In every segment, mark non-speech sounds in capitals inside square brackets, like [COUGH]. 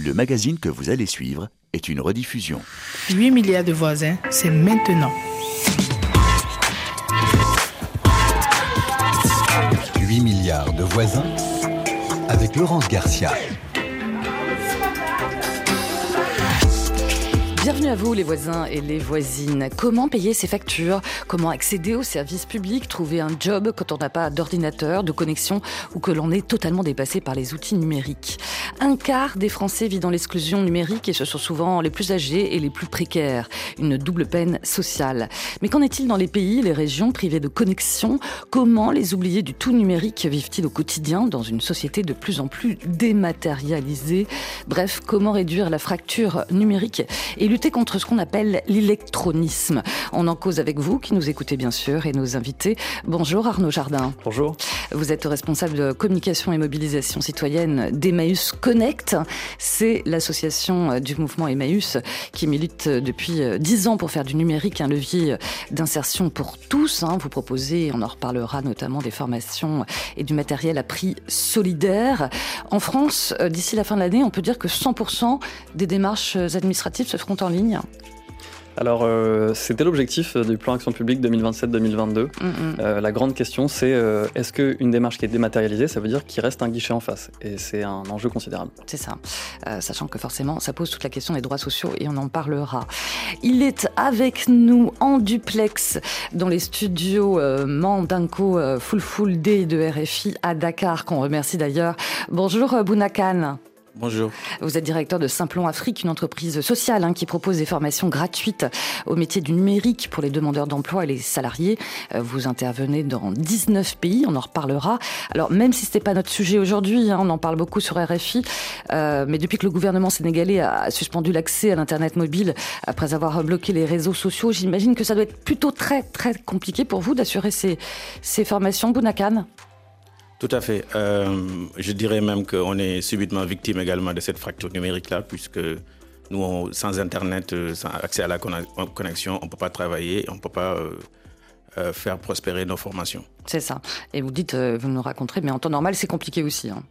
Le magazine que vous allez suivre est une rediffusion. 8 milliards de voisins, c'est maintenant. 8 milliards de voisins avec Laurence Garcia. Bienvenue à vous les voisins et les voisines. Comment payer ses factures? Comment accéder aux services publics Trouver un job quand on n'a pas d'ordinateur, de connexion ou que l'on est totalement dépassé par les outils numériques? Un quart des Français vit dans l'exclusion numérique et ce sont souvent les plus âgés et les plus précaires. Une double peine sociale. Mais qu'en est-il dans les pays, les régions privées de connexion? Comment les oubliés du tout numérique vivent-ils au quotidien dans une société de plus en plus dématérialisée? Bref, comment réduire la fracture numérique lutter contre ce qu'on appelle l'électronisme. On en cause avec vous, qui nous écoutez bien sûr, et nos invités. Bonjour Arnaud Jardin. Bonjour. Vous êtes responsable de communication et mobilisation citoyenne d'Emmaüs Connect. C'est l'association du mouvement Emmaüs qui milite depuis dix ans pour faire du numérique un levier d'insertion pour tous. Hein. Vous proposez, on en reparlera notamment, des formations et du matériel à prix solidaire. En France, d'ici la fin de l'année, on peut dire que 100% des démarches administratives se feront en ligne alors, euh, c'était l'objectif du plan Action publique 2027-2022. Mm, mm. euh, la grande question, c'est euh, est-ce qu'une démarche qui est dématérialisée, ça veut dire qu'il reste un guichet en face? Et c'est un enjeu considérable. C'est ça. sachant que forcément, ça pose toute la question des droits sociaux et on en parlera. Il est avec nous en duplex dans les studios Mandinko Full Full Day de RFI à Dakar, qu'on remercie d'ailleurs. Bonjour Bounakan. Bonjour. Vous êtes directeur de Simplon Afrique, une entreprise sociale hein, qui propose des formations gratuites au métier du numérique pour les demandeurs d'emploi et les salariés. Euh, vous intervenez dans 19 pays, on en reparlera. Alors même si ce n'était pas notre sujet aujourd'hui, hein, on en parle beaucoup sur RFI, euh, mais depuis que le gouvernement sénégalais a suspendu l'accès à l'Internet mobile après avoir bloqué les réseaux sociaux, j'imagine que ça doit être plutôt très très compliqué pour vous d'assurer ces, ces formations. Bounakan tout à fait. Euh, je dirais même qu'on est subitement victime également de cette fracture numérique-là, puisque nous, sans Internet, euh, sans accès à la connexion, on ne peut pas travailler, on ne peut pas euh, faire prospérer nos formations. C'est ça. Et vous dites, vous nous raconterez, mais en temps normal, c'est compliqué aussi. Hein.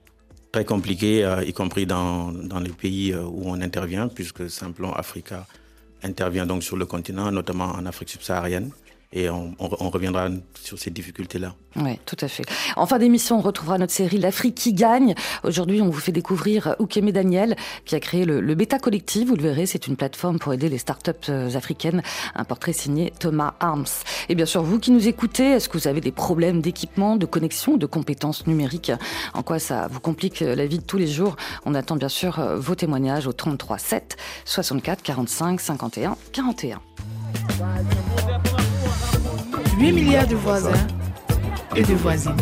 Très compliqué, y compris dans, dans, les pays où on intervient, puisque Simplon Africa intervient donc sur le continent, notamment en Afrique subsaharienne et on, reviendra sur ces difficultés-là. Oui, tout à fait. En fin d'émission, on retrouvera notre série L'Afrique qui gagne. Aujourd'hui, on vous fait découvrir Oukeme Daniel, qui a créé le, Beta Collectif. Vous le verrez, c'est une plateforme pour aider les startups euh, africaines. Un portrait signé Thomas Arms. Et bien sûr, vous qui nous écoutez, est-ce que vous avez des problèmes d'équipement, de connexion, de compétences numériques? En quoi ça vous complique euh, la vie de tous les jours? On attend bien sûr euh, vos témoignages au 33 7 64 45 51 41. 8 milliards de voisins et de voisines.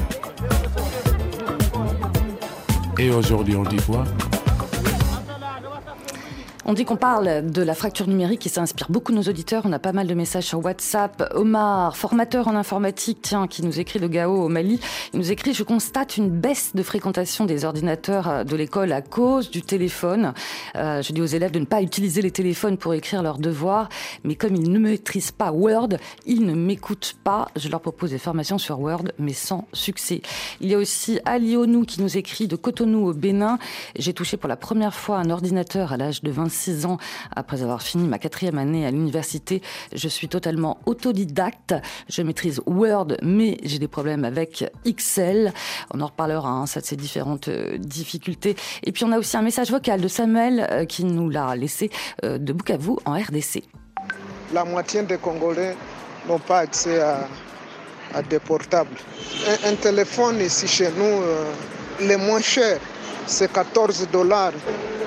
Et aujourd'hui, on dit quoi? On dit qu'on parle de la fracture numérique et ça inspire beaucoup nos auditeurs. On a pas mal de messages sur WhatsApp. Omar, formateur en informatique, tiens, qui nous écrit de Gao au Mali, il nous écrit Je constate une baisse de fréquentation des ordinateurs euh, de l'école à cause du téléphone. Euh, je dis aux élèves de ne pas utiliser les téléphones pour écrire leurs devoirs, mais comme ils ne maîtrisent pas Word, ils ne m'écoutent pas. Je leur propose des formations sur Word, mais sans succès. Il y a aussi Alionou qui nous écrit de Cotonou au Bénin. J'ai touché pour la première fois un ordinateur à l'âge de 25 six ans après avoir fini ma quatrième année à l'université. Je suis totalement autodidacte. Je maîtrise Word, mais j'ai des problèmes avec Excel. On en reparlera, hein, ça de ces différentes euh, difficultés. Et puis on a aussi un message vocal de Samuel euh, qui nous l'a laissé euh, de Bukavu en RDC. La moitié des Congolais n'ont pas accès à, des portables. Un, téléphone ici chez nous, les moins chers, c'est 14 dollars.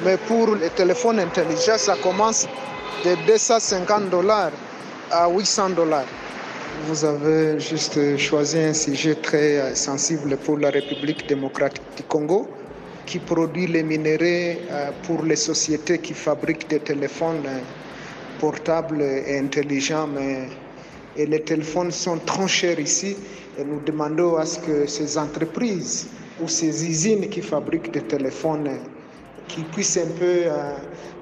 Mais pour les téléphones intelligents, ça commence de 250 dollars à 800 dollars. Vous avez juste choisi un sujet très sensible pour la République démocratique du Congo qui produit les minéraux euh, pour les sociétés qui fabriquent des téléphones euh, portables et intelligents. Mais et les téléphones sont trop chers ici et nous demandons à ce que ces entreprises ou ces usines qui fabriquent des téléphones qui puissent un peu euh,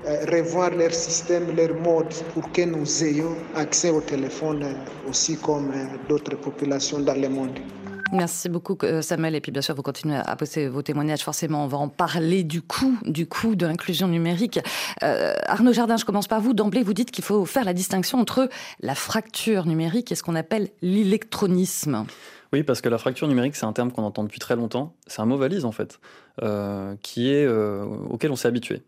euh, revoir leur système, leur mode pour que nous ayons accès au téléphone aussi comme euh, d'autres populations dans le monde. Merci beaucoup Samuel et puis bien sûr vous continuez à poser vos témoignages forcément on va en parler du coût du coût de l'inclusion numérique. Euh, Arnaud Jardin, je commence par vous. D'emblée vous dites qu'il faut faire la distinction entre la fracture numérique et ce qu'on appelle l'électronisme. Oui, parce que la fracture numérique, c'est un terme qu'on entend depuis très longtemps. C'est un mot valise, en fait, euh, qui est, euh, auquel on s'est habitué.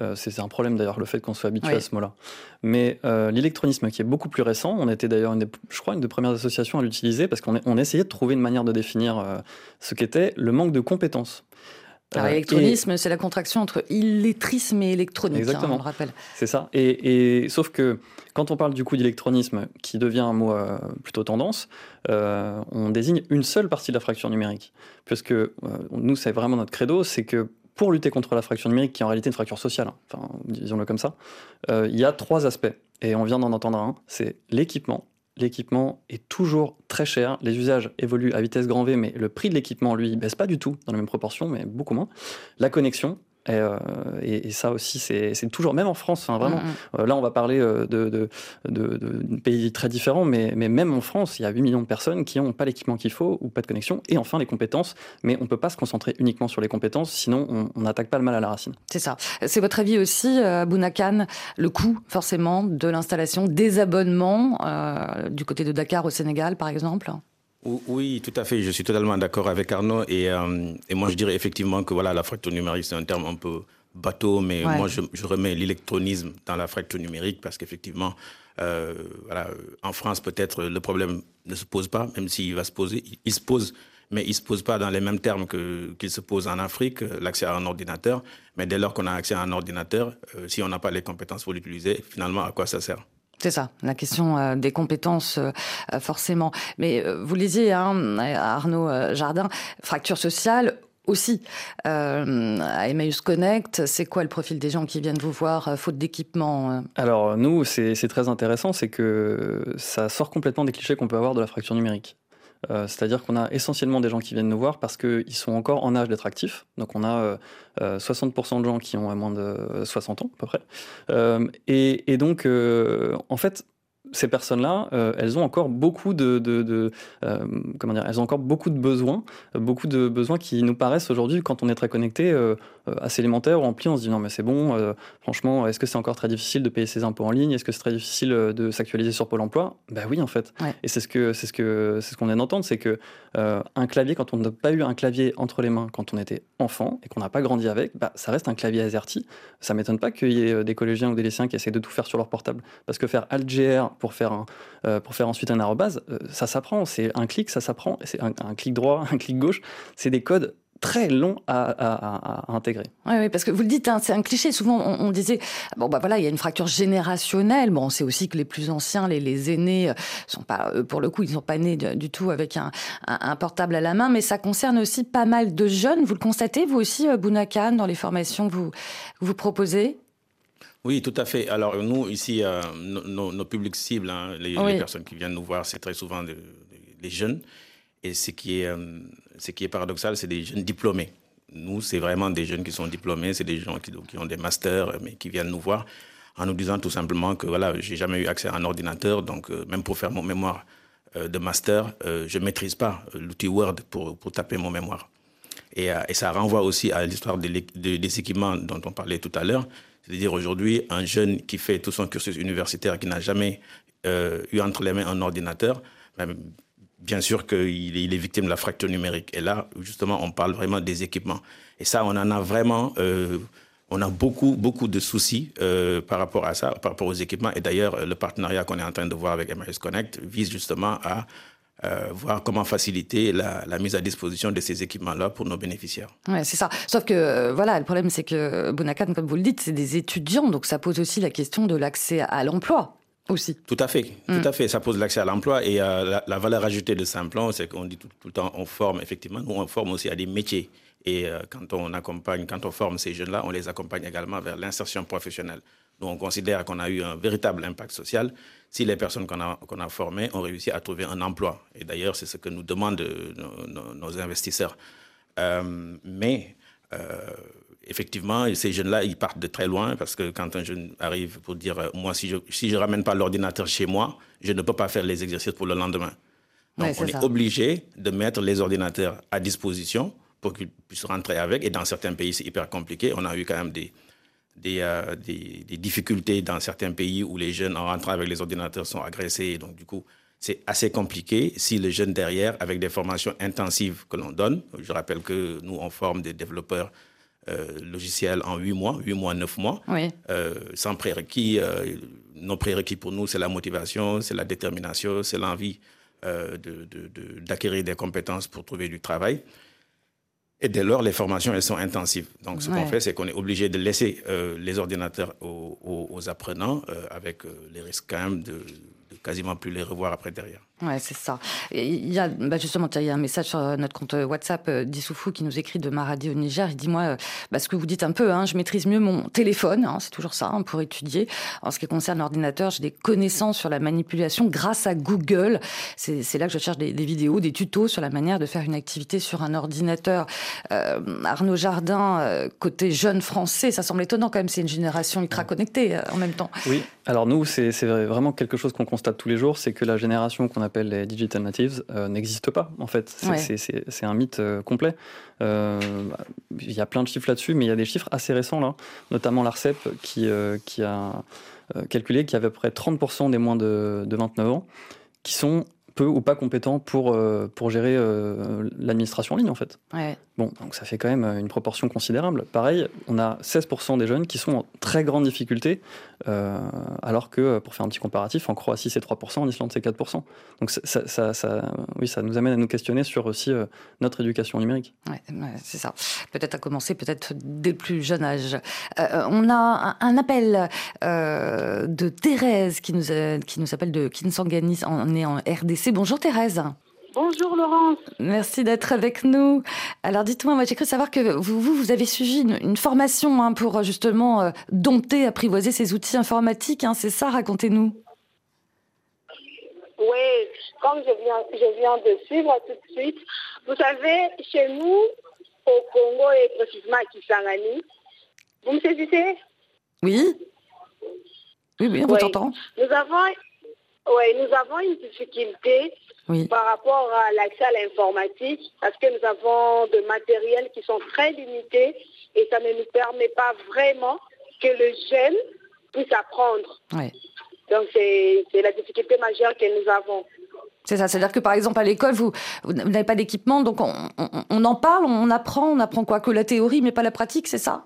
Euh, c'est un problème d'ailleurs, le fait qu'on soit habitué à ce mot-là. Mais l'électronisme, qui est beaucoup plus récent, on était d'ailleurs, je crois, une des premières associations à l'utiliser parce qu'on on essayait de trouver une manière de définir ce qu'était le manque de compétences. Alors, électronisme, c'est la contraction entre illettrisme et électronique, hein, Exactement. on le rappelle. C'est ça. Et, sauf que quand on parle du coup d'électronisme, qui devient un mot plutôt tendance, on désigne une seule partie de la fracture numérique. Puisque nous, c'est vraiment notre credo, c'est que pour lutter contre la fracture numérique, qui est en réalité une fracture sociale, hein, enfin, disons-le comme ça, euh, il y a trois aspects. Et on vient d'en entendre un, c'est l'équipement. L'équipement est toujours très cher, les usages évoluent à vitesse grand V, mais le prix de l'équipement, lui, baisse pas du tout dans la même proportion, mais beaucoup moins. La connexion, euh, et, et, ça aussi, c'est toujours, même en France, enfin, vraiment, mm, mm. Euh, là on va parler euh, de, de, de, de, pays très différents, mais, mais même en France, il y a 8 millions de personnes qui n'ont pas l'équipement qu'il faut ou pas de connexion, et enfin les compétences, mais on ne peut pas se concentrer uniquement sur les compétences, sinon on n'attaque pas le mal à la racine. C'est ça. C'est votre avis aussi, Bounakan, le coût forcément de l'installation des abonnements du côté de Dakar au Sénégal par exemple? Oui, tout à fait. Je suis totalement d'accord avec Arnaud. Et, euh, et, moi, je dirais effectivement que voilà, la fracture numérique, c'est un terme un peu bateau, mais moi, je, je remets l'électronisme dans la fracture numérique parce qu'effectivement, euh, voilà, en France, peut-être le problème ne se pose pas, même s'il va se poser. Il, se pose, mais il ne se pose pas dans les mêmes termes qu'il se pose en Afrique, l'accès à un ordinateur. Mais dès lors qu'on a accès à un ordinateur, euh, si on n'a pas les compétences pour l'utiliser, finalement, à quoi ça sert? C'est ça, la question euh, des compétences, euh, euh, forcément. Mais vous lisiez, hein, Arnaud Jardin, fracture sociale aussi. à Emmaüs Connect, c'est quoi le profil des gens qui viennent vous voir, faute d'équipement Alors, nous, c'est très intéressant, c'est que ça sort complètement des clichés qu'on peut avoir de la fracture numérique. Euh, c'est-à-dire qu'on a essentiellement des gens qui viennent nous voir parce qu'ils sont encore en âge d'être actifs. Donc on a 60% euh, euh, de gens qui ont moins de 60 ans à peu près. et, donc, en fait, ces personnes-là, elles ont encore beaucoup de, comment dire, elles ont encore beaucoup de besoins, beaucoup de besoins qui nous paraissent aujourd'hui, quand on est très connecté, assez élémentaires ou remplis. On se dit non mais c'est bon. franchement, est-ce que c'est encore très difficile de payer ses impôts en ligne? Est-ce que c'est très difficile de s'actualiser sur Pôle Emploi? Ben oui en fait. Et c'est ce que c'est ce que c'est ce qu'on vient d'entendre, c'est que un clavier, quand on n'a pas eu un clavier entre les mains quand on était enfant et qu'on n'a pas grandi avec, bah, ça reste un clavier AZERTY. Ça m'étonne pas qu'il y ait des collégiens ou des lycéens qui essaient de tout faire sur leur portable, parce que faire AltGR pour faire, euh, pour faire ensuite un arrobase, euh, ça s'apprend. C'est un clic, ça s'apprend. C'est un, clic droit, [LAUGHS] un clic gauche. C'est des codes très longs à, intégrer. Oui, oui, parce que vous le dites, hein, c'est un cliché. Souvent, on, disait, bon, bah voilà, il y a une fracture générationnelle. Bon, on sait aussi que les plus anciens, les, les aînés, euh, sont pas, pour le coup, ils ne sont pas nés du tout avec un, un, portable à la main, mais ça concerne aussi pas mal de jeunes. Vous le constatez, vous aussi, Bounakan, dans les formations que vous, vous proposez? Oui, tout à fait. Alors nous, ici, euh, nos, publics cibles, hein, les, personnes qui viennent nous voir, c'est très souvent les jeunes. Et ce qui est, euh, ce qui est paradoxal, c'est des jeunes diplômés. Nous, c'est vraiment des jeunes qui sont diplômés, c'est des gens qui, ont des masters, mais qui viennent nous voir en nous disant tout simplement que voilà, j'ai jamais eu accès à un ordinateur, donc euh, même pour faire mon mémoire de master, je ne maîtrise pas l'outil Word pour, taper mon mémoire. Et, ça renvoie aussi à l'histoire des, des équipements dont on parlait tout à l'heure. C'est-à-dire aujourd'hui, un jeune qui fait tout son cursus universitaire, qui n'a jamais euh, eu entre les mains un ordinateur, ben, bien sûr qu'il est, victime de la fracture numérique. Et là, justement, on parle vraiment des équipements. Et ça, on en a vraiment, euh, on a beaucoup, beaucoup de soucis euh, par rapport à ça, par rapport aux équipements. Et d'ailleurs, le partenariat qu'on est en train de voir avec MRS Connect vise justement à euh, voir comment faciliter la, mise à disposition de ces équipements-là pour nos bénéficiaires. Ouais, c'est ça. Sauf que, voilà, le problème, c'est que Bonacan, comme vous le dites, c'est des étudiants, donc ça pose aussi la question de l'accès à l'emploi. Aussi. Tout à fait, tout mm. à fait. Ça pose l'accès à l'emploi et euh, la, valeur ajoutée de Simplon, c'est qu'on dit tout, le temps, on forme effectivement, nous on forme aussi à des métiers. Et quand on accompagne, quand on forme ces jeunes-là, on les accompagne également vers l'insertion professionnelle. Nous, on considère qu'on a eu un véritable impact social si les personnes qu'on a, formées ont réussi à trouver un emploi. Et d'ailleurs, c'est ce que nous demandent nos, investisseurs. Euh, mais euh, effectivement, ces jeunes-là, ils partent de très loin parce que quand un jeune arrive pour dire, euh, moi, si je ne si je ramène pas l'ordinateur chez moi, je ne peux pas faire les exercices pour le lendemain. Donc Ouais, on est ça. obligé de mettre les ordinateurs à disposition pour qu'ils puissent rentrer avec. Et dans certains pays, c'est hyper compliqué. On a eu quand même des, des, euh, des, des difficultés dans certains pays où les jeunes, en rentrant avec les ordinateurs, sont agressés. Donc, du coup, c'est assez compliqué si le jeune derrière, avec des formations intensives que l'on donne, je rappelle que nous, on forme des développeurs euh, logiciels en 8 mois, 8 mois, 9 mois, Oui. euh, sans prérequis. euh, nos prérequis pour nous, c'est la motivation, c'est la détermination, c'est l'envie euh, de- de- de- d'acquérir des compétences pour trouver du travail. Et dès lors, les formations, elles sont intensives. Donc, ce Ouais. qu'on fait, c'est qu'on est obligé de laisser euh, les ordinateurs aux, aux- aux apprenants, euh, avec euh, les risques quand même de, de quasiment plus les revoir après derrière. Ouais, c'est ça. Il y a, bah justement, il y a un message sur notre compte WhatsApp euh, d'Issoufou qui nous écrit de Maradi au Niger. Il dit moi, euh, bah, ce que vous dites un peu, hein, je maîtrise mieux mon téléphone, hein, c'est toujours ça, hein, pour étudier. En ce qui concerne l'ordinateur, j'ai des connaissances sur la manipulation grâce à Google. C'est là que je cherche des, vidéos, des tutos sur la manière de faire une activité sur un ordinateur. Euh, Arnaud Jardin, euh, côté jeune français, ça semble étonnant quand même. C'est une génération ultra connectée euh, en même temps. Oui, alors nous, c'est vraiment quelque chose qu'on constate tous les jours, c'est que la génération qu'on appelle les digital natives euh, n'existe pas, en fait. C'est Ouais. un mythe euh, complet. Euh, Il y a plein de chiffres là-dessus, mais il y a des chiffres assez récents, là, notamment l'ARCEP qui, euh, qui a calculé qu'il y avait à peu près 30% des moins de, de 29 ans qui sont peu ou pas compétents pour, euh, pour gérer euh, l'administration en ligne, en fait. Ouais. Bon, donc ça fait quand même une proportion considérable. Pareil, on a 16% des jeunes qui sont en très grande difficulté, euh, alors que, pour faire un petit comparatif, en Croatie c'est 3%, en Islande c'est 4%. Donc ça, oui, ça nous amène à nous questionner sur aussi euh, notre éducation numérique. Ouais, ouais, c'est ça. Peut-être à commencer, peut-être dès le plus jeune âge. Euh, on a un, appel euh, de Thérèse qui nous, a- qui nous appelle de Kinsangani, on est en RDC. Bonjour Thérèse. Bonjour Laurence. Merci d'être avec nous. Alors dites-moi, moi j'ai cru savoir que vous, vous, vous avez suivi une, une formation hein, pour justement euh, dompter, apprivoiser ces outils informatiques. hein, c'est ça, racontez-nous. Oui, comme je viens, je viens de suivre tout de suite, vous savez, chez nous, au Congo et précisément à Kisangani, vous me saisissez? Oui Oui, oui, on vous Oui. entend. Nous avons, ouais, nous avons une difficulté Oui. par rapport à l'accès à l'informatique parce que nous avons de matériels qui sont très limités et ça ne nous permet pas vraiment que le jeune puisse apprendre. Donc c'est c'est la difficulté majeure que nous avons. C'est ça, c'est-à-dire que par exemple à l'école, vous, vous n'avez pas d'équipement, donc on, on- on en parle, on apprend, on apprend quoi Que la théorie, mais pas la pratique, c'est ça?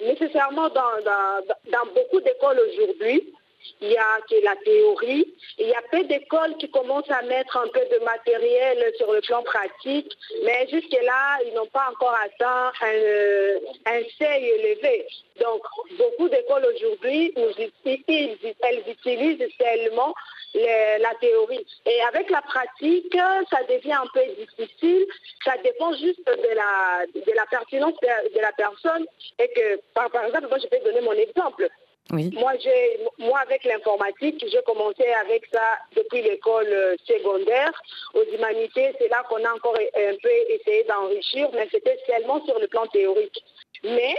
Nécessairement, dans, dans, dans beaucoup d'écoles aujourd'hui, il y a que la théorie. Il y a peu d'écoles qui commencent à mettre un peu de matériel sur le plan pratique, mais jusque-là, ils n'ont pas encore atteint un, seuil élevé. Donc, beaucoup d'écoles aujourd'hui, elles utilisent seulement le- la théorie. Et avec la pratique, ça devient un peu difficile. Ça dépend juste de la, de la pertinence de, la personne. Et que, par exemple, moi, je vais donner mon exemple. Oui. Moi, j'ai, moi, avec l'informatique, j'ai commencé avec ça depuis l'école euh, secondaire. Aux humanités, c'est là qu'on a encore un peu essayé d'enrichir, mais c'était seulement sur le plan théorique. Mais,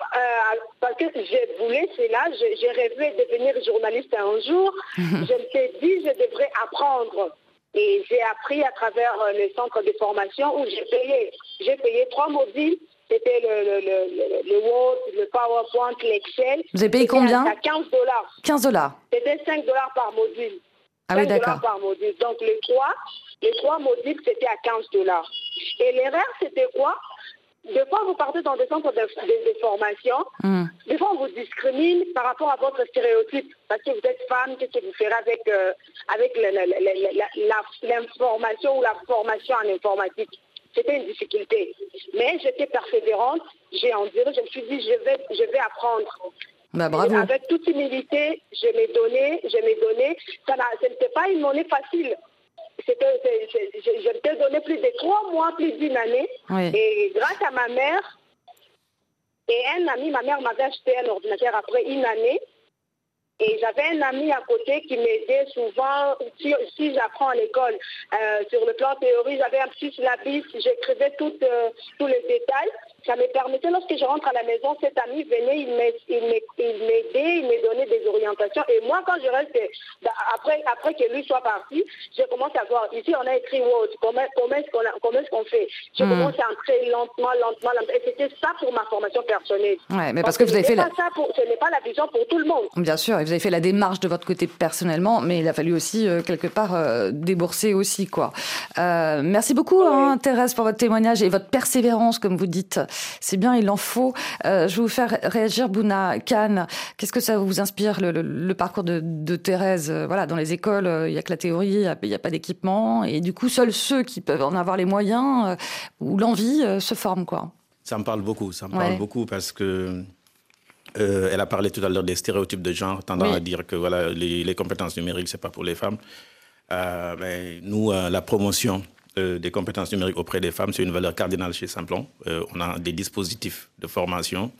euh, parce que je voulais cela, j'ai rêvé de devenir journaliste un jour. [LAUGHS] je me suis dit, je devrais apprendre. Et j'ai appris à travers euh, le centre de formation où j'ai payé. J'ai payé trois modules. C'était le, le, le, le- Word, le PowerPoint, l'Excel. Vous avez payé combien À 15 dollars. 15 dollars. C'était 5 dollars par module. Ah oui, 5 dollars d'accord. par module. Donc les trois, les trois modules, c'était à 15 dollars. Et l'erreur, c'était quoi? Des fois, vous partez dans des centres de, de- de formation. Hmm. Des fois, on vous discrimine par rapport à votre stéréotype. Parce que vous êtes femme, qu'est-ce que vous ferez avec, euh, avec l'information ou la formation en informatique? C'était une difficulté. Mais j'étais persévérante, j'ai enduré, je me suis dit, je vais, je vais apprendre. Bah, bravo. Avec toute humilité, je m'ai donné, je m'ai donné. Ça n'était pas une monnaie facile. C'était, je, je m'étais donné plus de trois mois, plus d'une année. Oui. Et grâce à ma mère et un ami, ma mère m'avait acheté un ordinateur après une année. Et j'avais un ami à côté qui m'aidait souvent si, j'apprends à l'école. Euh, sur le plan théorie, j'avais un petit syllabus, j'écrivais euh, tous les détails. Ça me permettait, lorsque je rentre à la maison, cet ami venait, il m'aidait, il me donnait des orientations. Et moi, quand je reste, bah, après, après que lui soit parti, je commence à voir. Ici, on a écrit Word. Comment, comment est-ce qu'on fait? Je hmm. commence à entrer lentement, lentement, lentement. Et c'était ça pour ma formation personnelle. Ouais, mais parce, que, vous avez fait. La... Ça pour, ce n'est pas la vision pour tout le monde. Bien sûr, et vous avez fait la démarche de votre côté personnellement, mais il a fallu aussi, euh, quelque part, euh, débourser aussi, quoi. Euh, merci beaucoup, hein, Thérèse, pour votre témoignage et votre persévérance, comme vous dites. C'est bien, il en faut. je vais vous faire réagir, Bouna Khan. Qu'est-ce que ça vous inspire, le, parcours de, Thérèse Voilà, dans les écoles, il n'y a que la théorie, il n'y a, pas d'équipement, et du coup, seuls ceux qui peuvent en avoir les moyens ou l'envie se forment, quoi. Ça me parle beaucoup, ça me parle beaucoup parce que euh, elle a parlé tout à l'heure des stéréotypes de genre, tendant à dire que voilà, les, compétences numériques, c'est pas pour les femmes. Euh, mais nous, euh, la promotion des compétences numériques auprès des femmes, c'est une valeur cardinale chez Simplon. on a des dispositifs de formation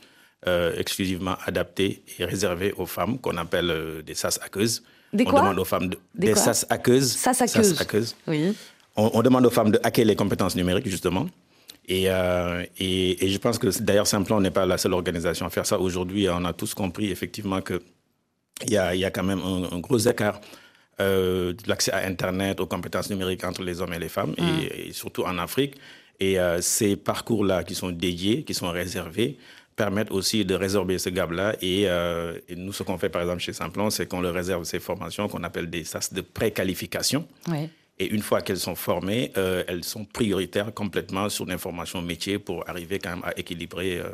exclusivement adaptés et réservés aux femmes qu'on appelle des SAS aqueuses. Des on demande aux femmes des, SAS aqueuses. SAS Oui. On, on, demande aux femmes de hacker les compétences numériques, justement. Euh, et, et, je pense que d'ailleurs, Simplon n'est pas la seule organisation à faire ça. Aujourd'hui, on a tous compris effectivement qu'il y a, y a quand même un, gros écart euh, l'accès à Internet, aux compétences numériques entre les hommes et les femmes, et, mm. surtout en Afrique. Et euh, ces parcours-là qui sont dédiés, qui sont réservés, permettent aussi de résorber ce gap-là. Et, et, nous, ce qu'on fait par exemple chez Simplon, c'est qu'on leur réserve ces formations qu'on appelle des SAS de préqualification. Oui. Et une fois qu'elles sont formées, euh, elles sont prioritaires complètement sur l'information métier pour arriver quand même à équilibrer euh, euh,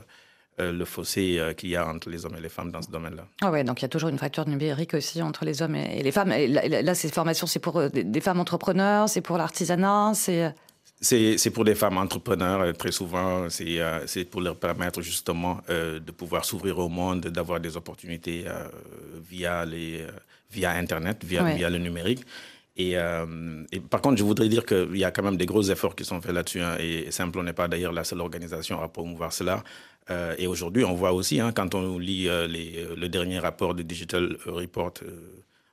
le fossé qu'il y a entre les hommes et les femmes dans ce domaine-là. Ah ouais, donc il y a toujours une fracture numérique aussi entre les hommes et les femmes. Et là, ces formations, c'est pour des femmes entrepreneurs, c'est pour l'artisanat, c'est... C'est pour des femmes entrepreneurs, très souvent, c'est pour leur permettre justement de pouvoir s'ouvrir au monde, d'avoir des opportunités via, les, via Internet, via, via le numérique. Euh, et, par contre, je voudrais dire qu'il y a quand même des gros efforts qui sont faits là-dessus. Hein, et Simplon n'est pas d'ailleurs la seule organisation à promouvoir cela. Euh, et aujourd'hui, on voit aussi, hein, quand on lit euh, le dernier rapport du Digital Report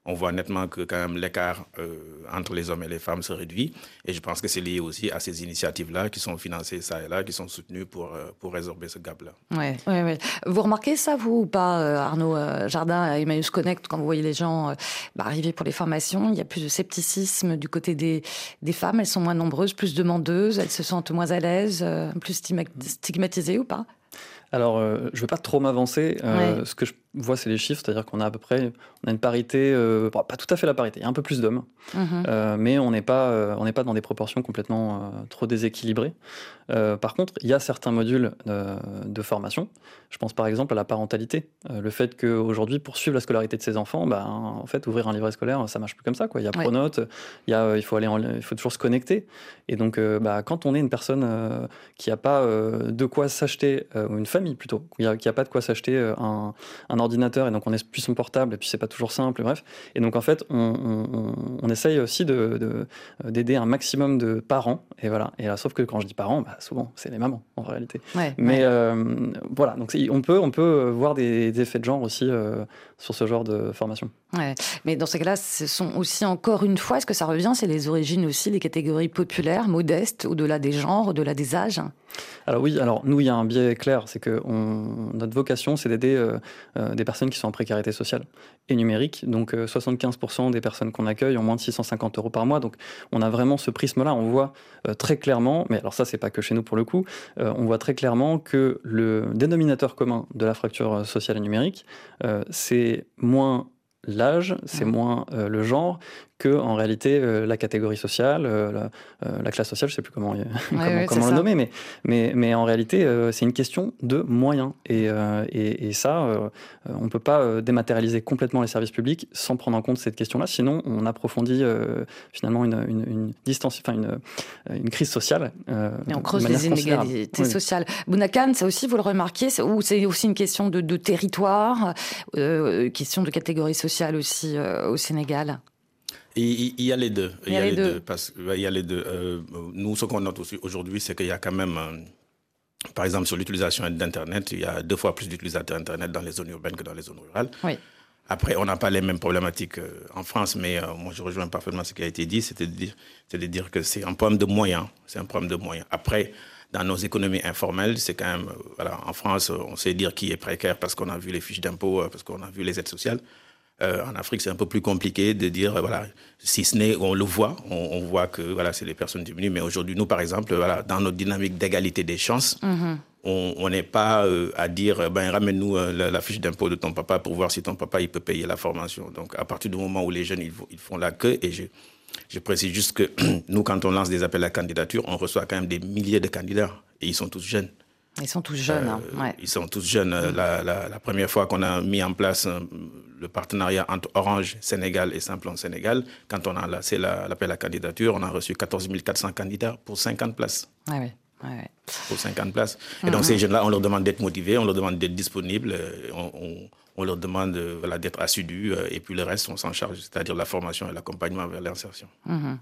on voit nettement que quand même l'écart euh, entre les hommes et les femmes se réduit. Et je pense que c'est lié aussi à ces initiatives-là qui sont financées ça et là, qui sont soutenues pour, euh, pour résorber ce gap-là. Ouais, ouais, ouais. Vous remarquez ça, vous, ou pas, euh, Arnaud Jardin, à Emmaüs Connect, quand vous voyez les gens bah, arriver pour les formations, il y a plus de scepticisme du côté des, des femmes, elles sont moins nombreuses, plus demandeuses, elles se sentent moins à l'aise, plus stigmatisées ou pas? Alors, je ne veux pas trop m'avancer. Ce que je voit, c'est les chiffres, c'est-à-dire qu'on a à peu près on a une parité, euh, pas tout à fait la parité, il y a un peu plus d'hommes, mhm. euh, mais on n'est pas, euh, on n'est pas dans des proportions complètement trop déséquilibrées. par contre, il y a certains modules de formation. Je pense par exemple à la parentalité, le fait qu'aujourd'hui, pour suivre la scolarité de ses enfants, bah, en fait, ouvrir un livret scolaire, ça marche plus comme ça. Quoi. Il y a Pronote, il, y a, il, faut aller il faut toujours se connecter. Et donc, bah, quand on est une personne qui n'a pas de quoi s'acheter, ou une famille plutôt, qui n'a pas de quoi s'acheter un, un ordinateur et donc on est plus son portable et puis c'est pas toujours simple, bref. Et donc en fait, on, essaye aussi d'aider de, d'aider un maximum de parents. Et voilà. Et là, sauf que quand je dis parents, bah, souvent c'est les mamans en réalité. Mais euh, voilà, donc on peut, on peut voir des, effets de genre aussi euh, sur ce genre de formation. Ouais. Mais dans ces cas-là, ce sont aussi encore une fois, est-ce que ça revient, c'est les origines aussi, les catégories populaires, modestes, au-delà des genres, au-delà des âges? Alors oui, alors nous, il y a un biais clair, c'est que notre vocation, c'est d'aider euh, euh, des personnes qui sont en précarité sociale et numérique. Donc 75% euh, des personnes qu'on accueille ont moins de 650 euros par mois. Donc on a vraiment ce prisme-là. On voit très clairement, mais alors ça, c'est pas que chez nous pour le coup, on voit très clairement que le dénominateur commun de la fracture sociale et numérique, c'est moins l'âge, c'est moins le genre que en réalité euh, la catégorie sociale, euh, euh, la, classe sociale, je sais plus comment, [LAUGHS] comment, le nommer, mais, mais, mais en réalité c'est une question de moyens. Et, et, ça on peut pas dématérialiser complètement les services publics sans prendre en compte cette question-là, sinon on approfondit finalement une, une, distance, enfin une, une crise sociale. et on creuse les inégalités sociales. Bounakan, ça aussi vous le remarquez, ou c'est aussi une question de, de territoire, question de catégorie sociale aussi au Sénégal. Il y a les deux. Il y a les deux. Parce, il y a les deux. Euh, nous, ce qu'on note aussi aujourd'hui, c'est qu'il y a quand même, euh, par exemple, sur l'utilisation d'Internet, il y a deux fois plus d'utilisateurs Internet dans les zones urbaines que dans les zones rurales. Oui. Après, on n'a pas les mêmes problématiques euh, en France, mais moi, je rejoins parfaitement ce qui a été dit, c'est de dire, de dire que c'est un problème de moyens. C'est un problème de moyens. Après, dans nos économies informelles, c'est quand même, voilà, en France, on sait dire qui est précaire parce qu'on a vu les fiches d'impôt, parce qu'on a vu les aides sociales. En Afrique, c'est un peu plus compliqué de dire, voilà, si ce n'est, on le voit, on, voit que voilà, c'est les personnes diminuées. Mais aujourd'hui, nous, par exemple, voilà, dans notre dynamique d'égalité des chances, mm-hmm on n'est pas euh, à dire ben ramène-nous euh, la, fiche d'impôt de ton papa pour voir si ton papa il peut payer la formation. Donc à partir du moment où les jeunes ils, font la queue et je, je précise juste que [CLEARS THROAT] nous quand on lance des appels à candidature, on reçoit quand même des milliers de candidats et ils sont tous jeunes. Ils sont tous jeunes. Hein, euh, Ils sont tous jeunes. La, la, première fois qu'on a mis en place le partenariat entre Orange Sénégal et Simplon Sénégal, quand on a lancé l'appel à candidature, on a reçu 14 400 candidats pour 50 places. Ah oui pour 50 places. Et donc, ces jeunes-là, on leur demande d'être motivés, on leur demande d'être disponibles, euh, on, leur demande euh, voilà, d'être assidus, euh, et puis le reste, on s'en charge, c'est-à-dire la formation et l'accompagnement vers l'insertion. Mhm.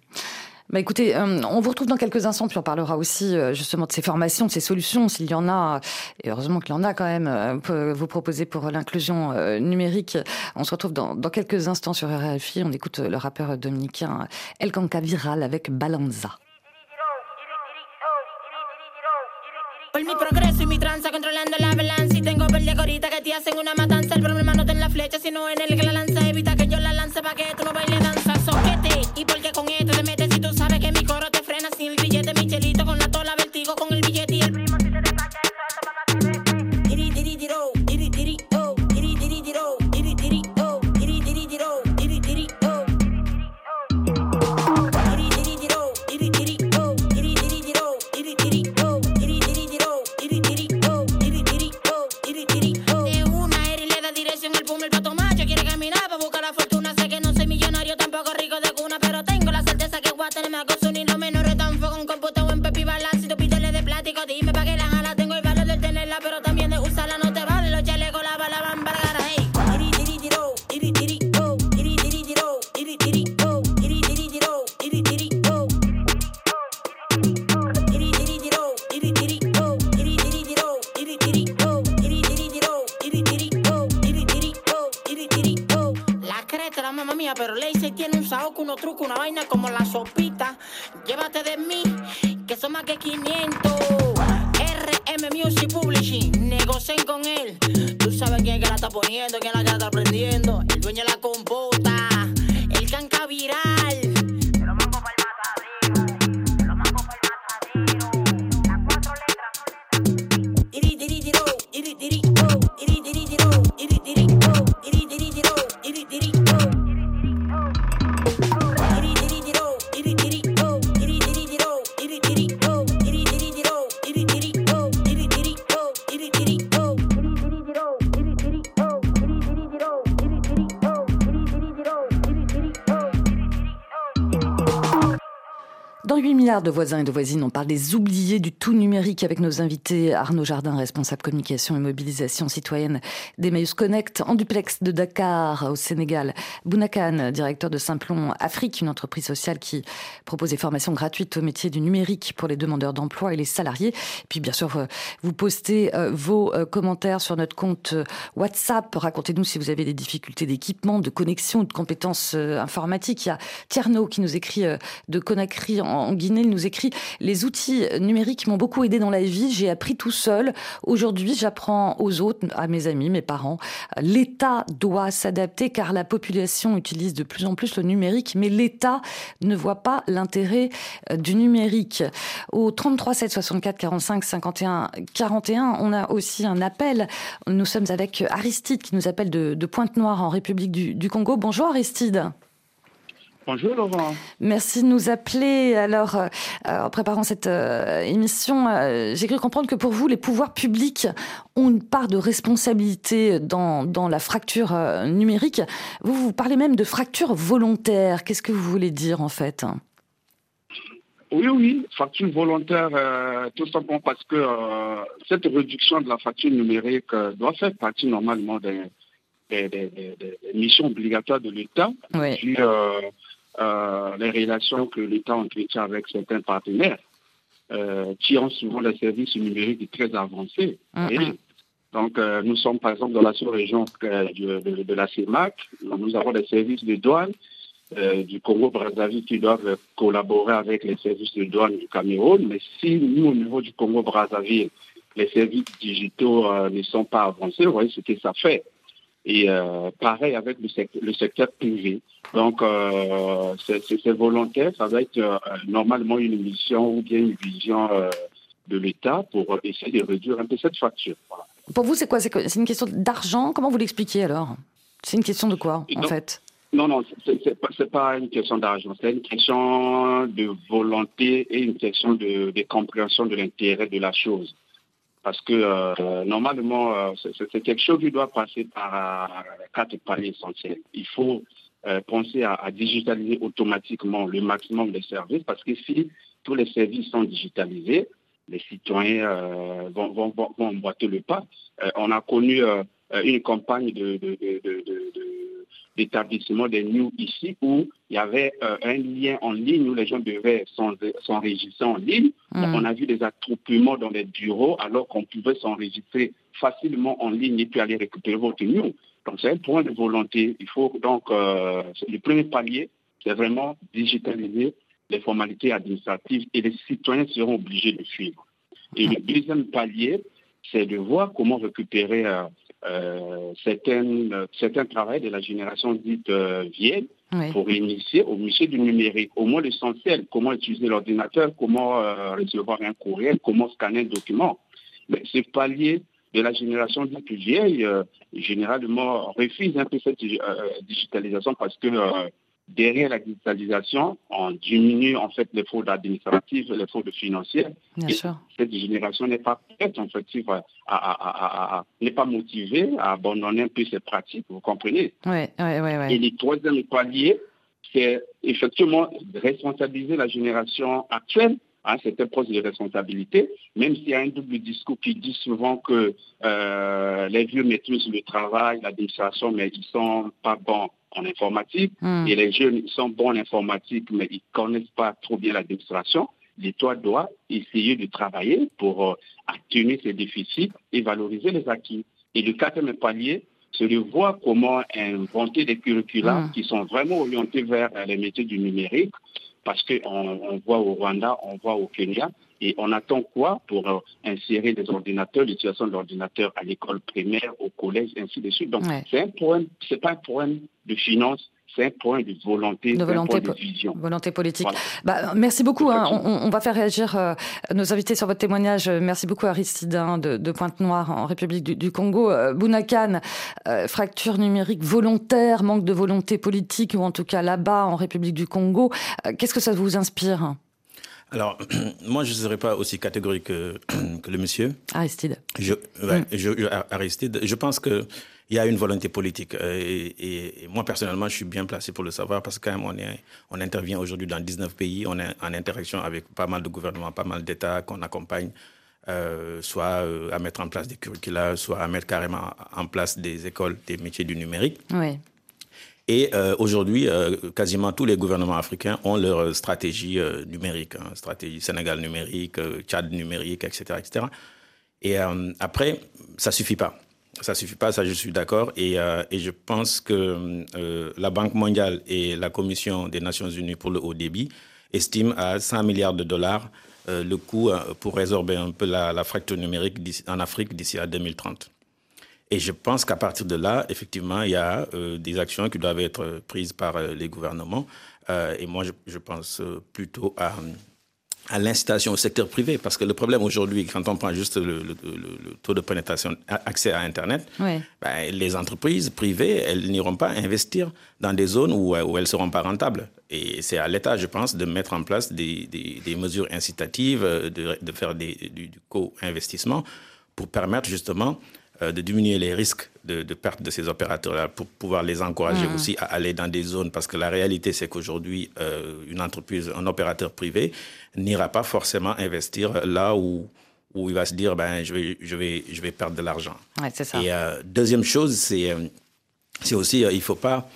Bah écoutez, on vous retrouve dans quelques instants, puis on parlera aussi justement de ces formations, de ces solutions, s'il y en a, et heureusement qu'il y en a quand même, vous proposer pour l'inclusion numérique. On se retrouve dans, dans, quelques instants sur RFI, on écoute le rappeur dominicain El Canca Viral avec Balanza. Por mi progreso y mi tranza controlando la balanza. Y tengo de corita que te hacen una matanza. El problema no está en la flecha, sino en el que la lanza. Evita que yo la lance para que tú no bailes danza. Soquete. Y porque con esto te metes si tú sabes que mi coro te frena sin el billete. Mi chelito con la tola, vertigo con el billete y el 108 milliards de voisins et de voisines, on parle des oubliés du tout numérique avec nos invités Arnaud Jardin, responsable communication et mobilisation citoyenne d'Emmaüs Connect, en duplex de Dakar au Sénégal, Bounakan, directeur de Simplon Afrique, une entreprise sociale qui propose des formations gratuites au métier du numérique pour les demandeurs d'emploi et les salariés. Et puis bien sûr, euh, vous postez euh, vos euh, commentaires sur notre compte WhatsApp. Racontez-nous si vous avez des difficultés d'équipement, de connexion ou de compétences informatiques. Il y a Tierno qui nous écrit de Conakry en en Guinée, il nous écrit Les outils numériques m'ont beaucoup aidé dans la vie. J'ai appris tout seul. Aujourd'hui, j'apprends aux autres, à mes amis, mes parents. L'État doit s'adapter car la population utilise de plus en plus le numérique, mais l'État ne voit pas l'intérêt euh, du numérique. Au 33 7 64 45 51 41, on a aussi un appel. Nous sommes avec Aristide qui nous appelle de, Pointe-Noire en République du Congo. Bonjour Aristide. Bonjour Laurent. Merci de nous appeler. Alors, euh, en préparant cette euh, émission, euh, j'ai cru comprendre que pour vous, les pouvoirs publics ont une part de responsabilité dans, dans la fracture euh, numérique. Vous, vous parlez même de fracture volontaire. Qu'est-ce que vous voulez dire en fait? Oui, oui, fracture volontaire, euh, tout simplement parce que euh, cette réduction de la fracture numérique euh, doit faire partie normalement des, des, des- missions obligatoires de l'État, Oui. Euh, les relations que l'État entretient avec certains partenaires, euh, qui ont souvent des services numériques très avancés. Mhm. Et donc, euh, nous sommes par exemple dans la sous-région de, de- de la CEMAC, nous avons des services de douane du Congo-Brazzaville qui doivent collaborer avec les services de douane du Cameroun. Mais si nous, au niveau du Congo-Brazzaville, les services digitaux ne sont pas avancés, vous voyez ce que ça fait. Et euh, pareil avec le secteur, le secteur privé. Donc, euh, c'est volontaire, ça va être euh, normalement une mission ou bien une vision de l'État pour essayer de réduire un peu cette facture. Voilà. Pour vous, c'est quoi? C'est une question d'argent? Comment vous l'expliquez alors? C'est une question de quoi, en fait? Non, non, c'est pas, pas une question d'argent. C'est une question de volonté et une question de, de compréhension de l'intérêt de la chose parce que euh, normalement, euh, c'est quelque chose qui doit passer par euh, quatre paliers essentiels. Il faut penser à, digitaliser automatiquement le maximum des services, parce que si tous les services sont digitalisés, les citoyens vont, emboîter le pas. on a connu une campagne de, de, de, de d'établissement des news ici où il y avait euh, un lien en ligne où les gens devaient s'enregistrer en ligne. Mmh. On a vu des attroupements dans les bureaux alors qu'on pouvait s'enregistrer facilement en ligne et puis aller récupérer votre news. Donc c'est un point de volonté. Il faut donc euh, le premier palier, c'est vraiment digitaliser les formalités administratives et les citoyens seront obligés de suivre. Et le deuxième palier, c'est de voir comment récupérer euh, euh, certains, certains travaux de la génération dite euh, vieille oui. pour initier au métier du numérique, au moins l'essentiel, comment utiliser l'ordinateur, comment euh, recevoir un courriel, comment scanner un document. Mais ce palier de la génération dite vieille, généralement, refuse un peu cette digitalisation parce que derrière la digitalisation, on diminue en fait les fraudes administratives, les fraudes financières. Bien sûr. Cette génération n'est pas prête en fait à, à, à, n'est pas motivée à abandonner un peu ces pratiques, vous comprenez? Ouais, ouais, ouais. Et le troisième palier, c'est effectivement responsabiliser la génération actuelle Hein, c'est un poste de responsabilité, même s'il y a un double discours qui dit souvent que euh, les vieux maîtrisent le travail, l'administration, mais ils sont pas bons en informatique, mm. et les jeunes sont bons en informatique, mais ils connaissent pas trop bien l'administration. L'État doit essayer de travailler pour euh, atténuer ces déficits et valoriser les acquis. Et le quatrième palier, c'est de voir comment inventer des curricula mm. qui sont vraiment orientés vers les métiers du numérique, parce qu'on on voit au Rwanda, on voit au Kenya, et on attend quoi pour euh, insérer des ordinateurs, l'utilisation d'ordinateurs à l'école primaire, au collège, ainsi de suite. Donc, ouais. c'est un problème, c'est pas un problème de finance, c'est un point de volonté, de volonté, de vision. Volonté politique. Voilà. Bah, merci beaucoup. Hein. On, on, va faire réagir euh, nos invités sur votre témoignage. Merci beaucoup Aristide hein, de, de, Pointe-Noire en République du, du Congo. Euh, Bounakan, euh, fracture numérique volontaire, manque de volonté politique, ou en tout cas là-bas en République du Congo. Euh, Qu'est-ce que ça vous inspire? Alors, [CLEARS THROAT] moi, je ne serais pas aussi catégorique que, [CLEARS THROAT] que le monsieur. Aristide. Je, ouais, mm. je, je, Aristide. Je pense que il y a une volonté politique. Et, et, et, moi, personnellement, je suis bien placé pour le savoir parce que quand même, on, est, on intervient aujourd'hui dans 19 pays. On est en interaction avec pas mal de gouvernements, pas mal d'États qu'on accompagne, euh, soit euh, à mettre en place des curricula, soit à mettre carrément en place des écoles des métiers du numérique. Oui. Et euh, aujourd'hui, euh, quasiment tous les gouvernements africains ont leur stratégie euh, numérique, hein, stratégie Sénégal numérique, Tchad numérique, etc., etc. Et après, ça suffit pas. Ça suffit pas, ça je suis d'accord. Et, et, je pense que la Banque mondiale et la Commission des Nations Unies pour le haut débit estiment à 100 milliards de dollars le coût pour résorber un peu la, fracture numérique en Afrique d'ici à 2030. Et je pense qu'à partir de là, effectivement, il y a euh, des actions qui doivent être prises par euh, les gouvernements. Euh, et moi, je pense plutôt à, à l'incitation au secteur privé. Parce que le problème aujourd'hui, quand on prend juste le, le, le, taux de pénétration, accès à Internet, ben, les entreprises privées, elles n'iront pas investir dans des zones où, où elles ne seront pas rentables. Et c'est à l'État, je pense, de mettre en place des, des, des mesures incitatives, de, de faire des, du, du co-investissement pour permettre justement euh, de diminuer les risques de, de perte de ces opérateurs-là pour pouvoir les encourager mmh. aussi à aller dans des zones. Parce que la réalité, c'est qu'aujourd'hui, euh, une entreprise, un opérateur privé n'ira pas forcément investir là où, où il va se dire, ben, je vais, je vais, je vais perdre de l'argent. Ouais, c'est ça. Et euh, deuxième chose, c'est, c'est aussi, il ne faut pas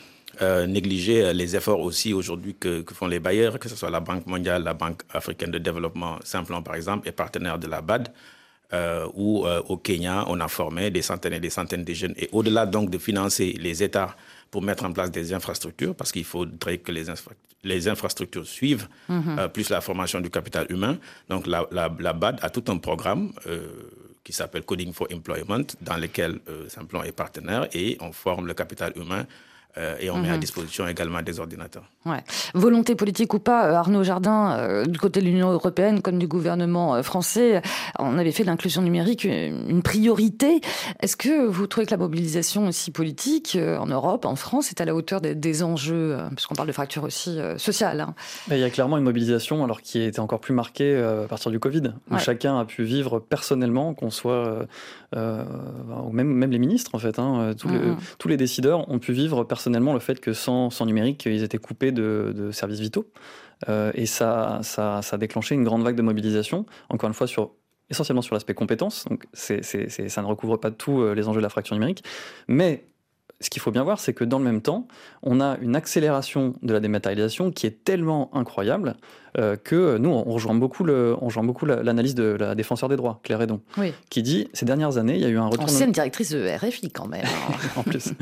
euh, négliger les efforts aussi aujourd'hui que, que, font les bailleurs, que ce soit la Banque mondiale, la Banque africaine de développement, simplement par exemple, et partenaire de la BAD, euh, où euh, au Kenya, on a formé des centaines et des centaines de jeunes. Et au-delà donc de financer les États pour mettre en place des infrastructures, parce qu'il faudrait que les, infra les infrastructures suivent, Mhm. euh, plus la formation du capital humain. Donc la, la, la BAD a tout un programme euh, qui s'appelle Coding for Employment, dans lequel Simplon est partenaire et on forme le capital humain euh, et on met à Mhm. disposition également des ordinateurs. Ouais. Volonté politique ou pas, euh, Arnaud Jardin, euh, du côté de l'Union européenne comme du gouvernement français, on avait fait de l'inclusion numérique une priorité. Est-ce que vous trouvez que la mobilisation aussi politique euh, en Europe, en France, est à la hauteur des, des enjeux, puisqu'on parle de fracture aussi euh, sociale hein? Il y a clairement une mobilisation, alors qui était encore plus marquée euh, à partir du Covid, où Ouais. chacun a pu vivre personnellement, qu'on soit, euh, euh, même, même les ministres en fait, hein, tous, les, Mhm. tous les décideurs ont pu vivre personnellement le fait que sans, sans numérique, ils étaient coupés de, de services vitaux. Euh, et ça, ça, ça a déclenché une grande vague de mobilisation, encore une fois sur essentiellement sur l'aspect compétences, donc ça ne recouvre pas tous euh, les enjeux de la fracture numérique, mais ce qu'il faut bien voir, c'est que dans le même temps, on a une accélération de la dématérialisation qui est tellement incroyable euh, que nous, on rejoint beaucoup, le, on rejoint beaucoup la- l'analyse de la défenseur des droits, Claire Edon, Oui. qui dit ces dernières années, il y a eu un retour Ancienne directrice de RFI quand même. hein. [LAUGHS] en plus,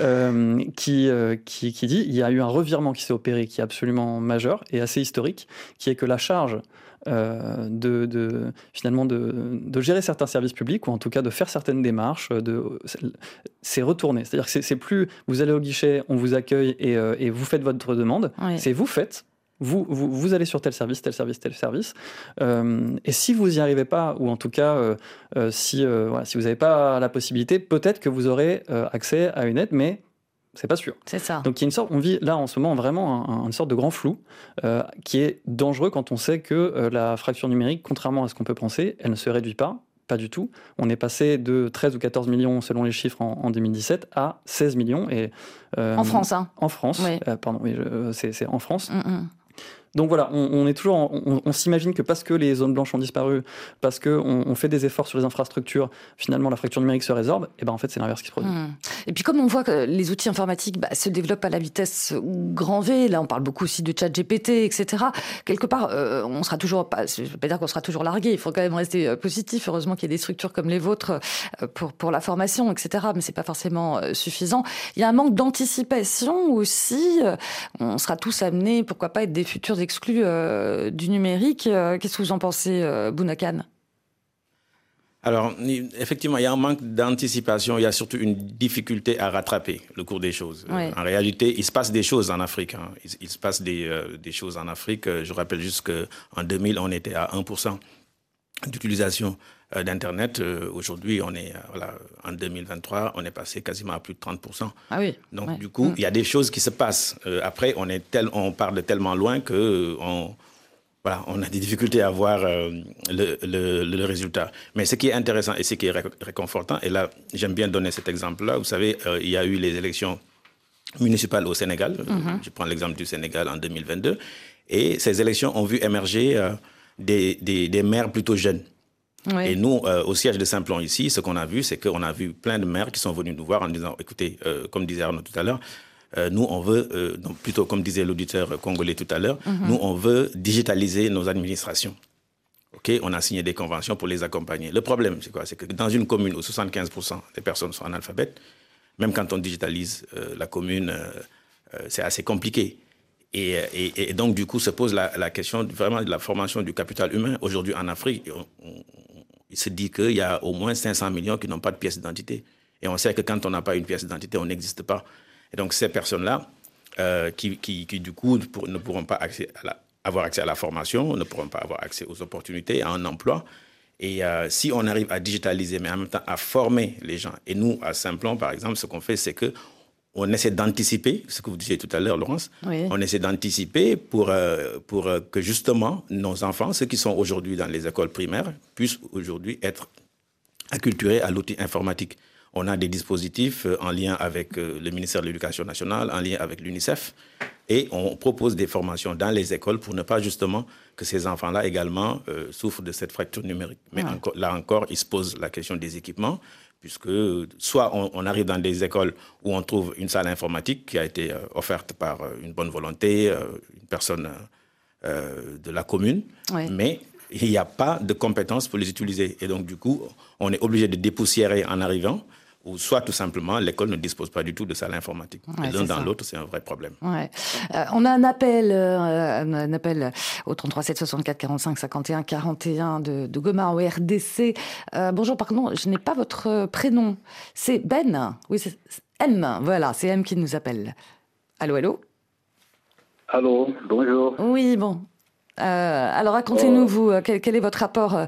euh, qui, euh, qui, qui dit il y a eu un revirement qui s'est opéré qui est absolument majeur et assez historique, qui est que la charge euh, de, de- finalement de, de gérer certains services publics ou en tout cas de faire certaines démarches, de, c'est retourné. C'est-à-dire que c'est- plus vous allez au guichet, on vous accueille et, euh, et vous faites votre demande, Ouais. c'est vous faites. Vous, vous, vous allez sur tel service, tel service, tel service. Euh, et si vous n'y arrivez pas, ou en tout cas, euh, euh, si, euh, voilà, si vous n'avez pas la possibilité, peut-être que vous aurez euh, accès à une aide, mais c'est pas sûr. C'est ça. Donc il y a une sorte, on vit là en ce moment vraiment un- un- une sorte de grand flou euh, qui est dangereux quand on sait que euh, la fracture numérique, contrairement à ce qu'on peut penser, elle ne se réduit pas. Pas du tout. On est passé de 13 ou 14 millions selon les chiffres en, en 2017 à 16 millions. Et, euh, En France, hein. En France. Oui. Pardon, oui, c'est en France. Mm, mm. Donc voilà, on, est toujours, on, s'imagine que parce que les zones blanches ont disparu, parce que on, fait des efforts sur les infrastructures, finalement la fracture numérique se résorbe. Et ben en fait c'est l'inverse qui se produit. Hmm. Et puis comme on voit que les outils informatiques bah, se développent à la vitesse grand V, là on parle beaucoup aussi de chat GPT, etc. Quelque part, euh, on sera toujours pas, je veux pas dire qu'on sera toujours largué, il faut quand même rester euh, positif. Heureusement qu'il y a des structures comme les vôtres euh, pour, pour la formation, etc. Mais c'est pas forcément suffisant. Il y a un manque d'anticipation aussi. On sera tous amenés, pourquoi pas, être des futurs exclus euh, du numérique. Euh, Qu'est-ce que vous en pensez, euh, Bounakan? Alors, effectivement, il y a un manque d'anticipation, il y a surtout une difficulté à rattraper le cours des choses. Ouais. En réalité, il se passe des choses en Afrique. hein. Il, il se passe des, euh, des choses en Afrique. Je rappelle juste qu'en 2000, on était à 1% d'utilisation d'Internet. Euh, Aujourd'hui, on est, euh, voilà, en 2023, on est passé quasiment à plus de 30%. Ah oui. Donc, ouais. du coup, Mm. il y a des choses qui se passent. Euh, après, on, est tel, on part de tellement loin que euh, on, voilà, on a des difficultés à voir euh, le, le- le résultat. Mais ce qui est intéressant et ce qui est ré- réconfortant, et là, j'aime bien donner cet exemple-là. Vous savez, euh, il y a eu les élections municipales au Sénégal. Euh, Mhm. Je prends l'exemple du Sénégal en 2022. Et ces élections ont vu émerger euh, des, des, des maires plutôt jeunes. Oui. Et nous, euh, au siège de Saint-Plon ici, ce qu'on a vu, c'est qu'on a vu plein de maires qui sont venus nous voir en disant, écoutez, euh, comme disait Arnaud tout à l'heure, euh, nous, on veut, euh, donc plutôt comme disait l'auditeur congolais tout à l'heure, Mhm. nous, on veut digitaliser nos administrations. OK, on a signé des conventions pour les accompagner. Le problème, c'est quoi? C'est que dans une commune où 75% des personnes sont analphabètes, même quand on digitalise euh, la commune, c'est assez compliqué. Et, et- et donc, du coup, se pose la, la question vraiment de la formation du capital humain. Aujourd'hui, en Afrique, on- il se dit qu'il y a au moins 500 millions qui n'ont pas de pièce d'identité. Et on sait que quand on n'a pas une pièce d'identité, on n'existe pas. Et donc, ces personnes-là, euh, qui, qui, qui, du coup, ne pourront pas avoir accès à la formation, ne pourront pas avoir accès aux opportunités, à un emploi. Et euh, si on arrive à digitaliser, mais en même temps à former les gens, et nous, à Simplon, par exemple, ce qu'on fait, c'est que on essaie d'anticiper, ce que vous disiez tout à l'heure, Laurence, Oui. on essaie d'anticiper pour, euh, pour euh, que justement nos enfants, ceux qui sont aujourd'hui dans les écoles primaires, puissent aujourd'hui être acculturés à l'outil informatique. On a des dispositifs euh, en lien avec le ministère de l'Éducation nationale, en lien avec l'UNICEF, et on propose des formations dans les écoles pour ne pas justement que ces enfants-là également souffrent de cette fracture numérique. Mais Ouais. encore- là encore, il se pose la question des équipements, puisque soit on, on arrive dans des écoles où on trouve une salle informatique qui a été euh, offerte par euh, une bonne volonté, euh, une personne de la commune, Ouais. mais il n'y a pas de compétences pour les utiliser. Et donc, du coup, on est obligé de dépoussiérer en arrivant ou soit tout simplement l'école ne dispose pas du tout de salle informatique. L'un dans l'autre, c'est un vrai problème. Ouais. Euh, on a un appel, euh, un appel au 33 764 45 51 41 de, de Goma au RDC. Euh, bonjour, pardon, je n'ai pas votre prénom. C'est Ben? Oui, c'est M. Voilà, c'est M qui nous appelle. Allô, allô? Allô, bonjour. Oui, bon. Euh, alors racontez-nous, vous, euh, quel, quel, est votre rapport euh,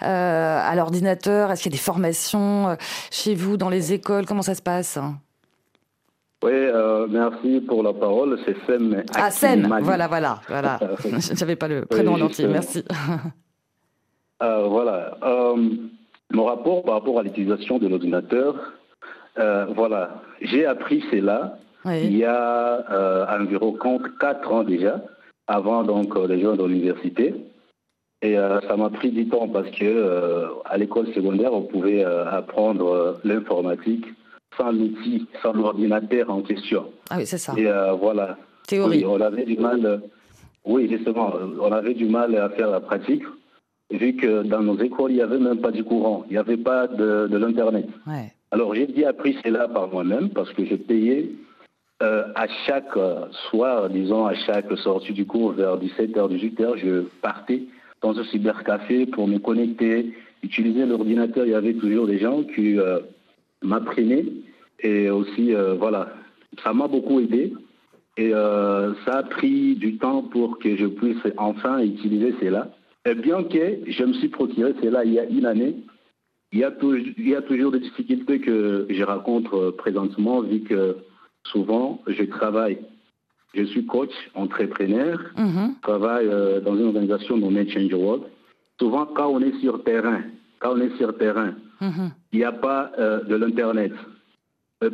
à l'ordinateur? Est-ce qu'il y a des formations chez vous, dans les écoles? Comment ça se passe? Oui, merci pour la parole. C'est Sem. Ah, Sem, voilà, voilà. voilà. [LAUGHS] [LAUGHS] Je n'avais pas le prénom oui, entier, merci. voilà. mon rapport par rapport à l'utilisation de l'ordinateur, voilà. J'ai appris cela oui. il y a environ 4 ans déjà avant donc les jeunes de l'université. Et euh, ça m'a pris du temps parce que euh, à l'école secondaire, on pouvait euh, apprendre l'informatique sans l'outil, sans l'ordinateur en question. Ah oui, c'est ça. Et voilà. Théorie. Oui, on avait du mal. Oui, justement, on avait du mal à faire la pratique, vu que dans nos écoles, il n'y avait même pas du courant, il n'y avait pas de, de l'internet. Ouais. Alors j'ai dit appris cela par moi-même parce que je payais euh, à chaque soir, disons, à chaque sortie du cours vers 17h, 18h, je partais dans un cybercafé pour me connecter, utiliser l'ordinateur. Il y avait toujours des gens qui euh, m'apprenaient et aussi, euh, voilà, ça m'a beaucoup aidé. Et ça a pris du temps pour que je puisse enfin utiliser cela. Et bien que je me suis procuré cela il y a une année, il y a, il y a toujours des difficultés que je rencontre présentement, vu que souvent, je travaille. Je suis coach, entrepreneur, mm -hmm. je travaille euh, dans une organisation nommée Change World. Souvent, quand on est sur terrain, quand on est sur terrain, il mm -hmm. n'y a pas euh, de l'Internet.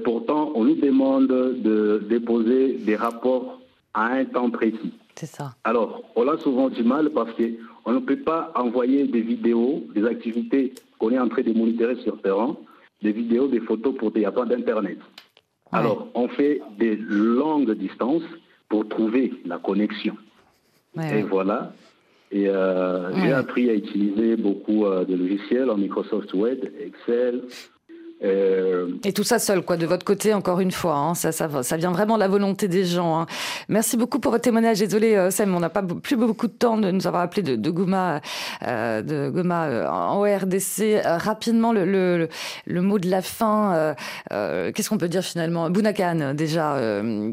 Pourtant, on nous demande de déposer des rapports à un temps précis. C'est ça. Alors, on a souvent du mal parce qu'on ne peut pas envoyer des vidéos, des activités qu'on est en train de monitorer sur terrain, des vidéos, des photos pour il n'y a pas d'Internet. Ouais. Alors, on fait des longues distances pour trouver la connexion. Ouais, et voilà. Et euh, j'ai appris à utiliser beaucoup euh, de logiciels en Microsoft Word, Excel. Euh... Et tout ça seul, quoi, de votre côté, encore une fois. Hein, ça, ça, ça, vient vraiment de la volonté des gens. Hein. Merci beaucoup pour votre témoignage. Désolé, euh, Sam, on n'a pas plus beaucoup de temps de nous avoir appelé de, de Goma, euh, de Goma euh, en RDC. rapidement, le, le, le, mot de la fin. Qu'est-ce qu'on peut dire finalement? Bounakan, déjà,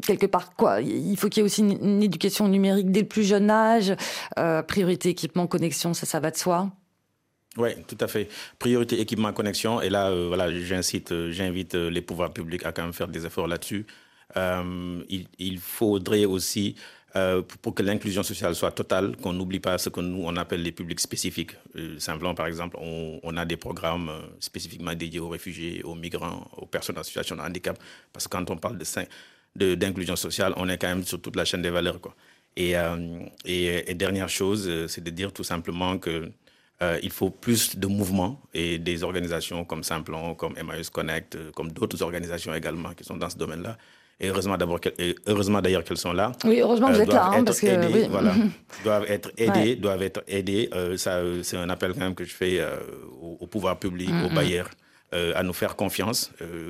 quelque part, quoi Il faut qu'il y ait aussi une, une, éducation numérique dès le plus jeune âge. priorité, équipement, connexion, ça, ça va de soi oui, tout à fait. Priorité équipement connexion. Et là, euh, voilà, j'incite, j'invite les pouvoirs publics à quand même faire des efforts là-dessus. Euh, il, faudrait aussi, euh, pour, que l'inclusion sociale soit totale, qu'on n'oublie pas ce que nous, on appelle les publics spécifiques. simplement, par exemple, on, a des programmes spécifiquement dédiés aux réfugiés, aux migrants, aux personnes en situation de handicap. Parce que quand on parle de, d'inclusion sociale, on est quand même sur toute la chaîne des valeurs. Et dernière chose, c'est de dire tout simplement que euh, il faut plus de mouvements et des organisations comme Simplon, comme Emmaüs Connect, comme d'autres organisations également qui sont dans ce domaine-là. Et heureusement d'abord, heureusement d'ailleurs qu'elles sont là. Oui, heureusement que vous êtes là, hein, parce que aidées, oui. voilà, [LAUGHS] doivent être aidées, ouais. doivent être aidées. Euh, ça, c'est un appel quand même que je fais euh, au, au, pouvoir public, mm -hmm. aux bailleurs, à nous faire confiance.